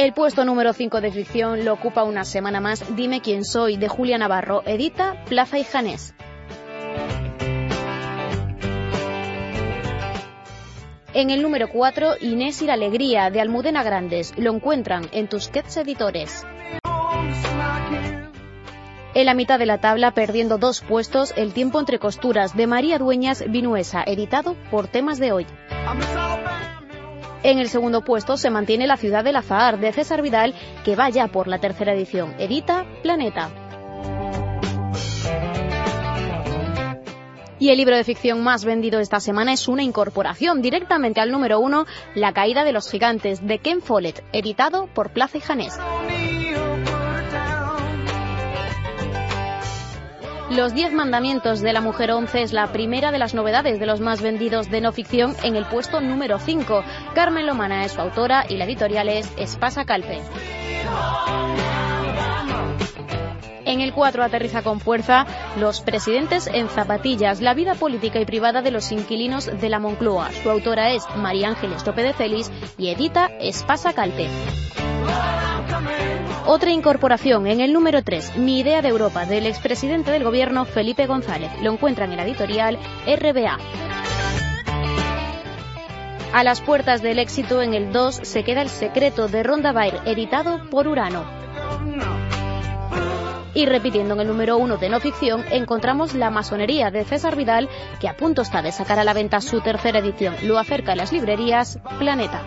El puesto número 5 de ficción lo ocupa una semana más Dime quién soy de Julia Navarro, edita Plaza y Janés. En el número 4, Inés y la Alegría de Almudena Grandes. Lo encuentran en Tusquets Editores. En la mitad de la tabla, perdiendo dos puestos, El tiempo entre costuras de María Dueñas Vinuesa, editado por Temas de Hoy. En el segundo puesto se mantiene La ciudad del azahar de César Vidal, que va ya por la tercera edición. Edita Planeta. Y el libro de ficción más vendido esta semana es una incorporación directamente al número uno, La caída de los gigantes, de Ken Follett, editado por Plaza y Janés. Los Diez Mandamientos de la Mujer 11 es la primera de las novedades de los más vendidos de no ficción en el puesto número 5. Carmen Lomana es su autora y la editorial es Espasa Calpe. En el 4 aterriza con fuerza Los presidentes en zapatillas, la vida política y privada de los inquilinos de la Moncloa. Su autora es María Ángeles Tope de Celis y edita Espasa Calpe. Otra incorporación en el número 3, Mi idea de Europa, del expresidente del gobierno Felipe González. Lo encuentran en la editorial RBA. A las puertas del éxito en el 2 se queda El secreto de Ronda Bair, editado por Urano. Y repitiendo en el número 1 de no ficción, encontramos La masonería de César Vidal, que a punto está de sacar a la venta su tercera edición. Lo acerca a las librerías Planeta.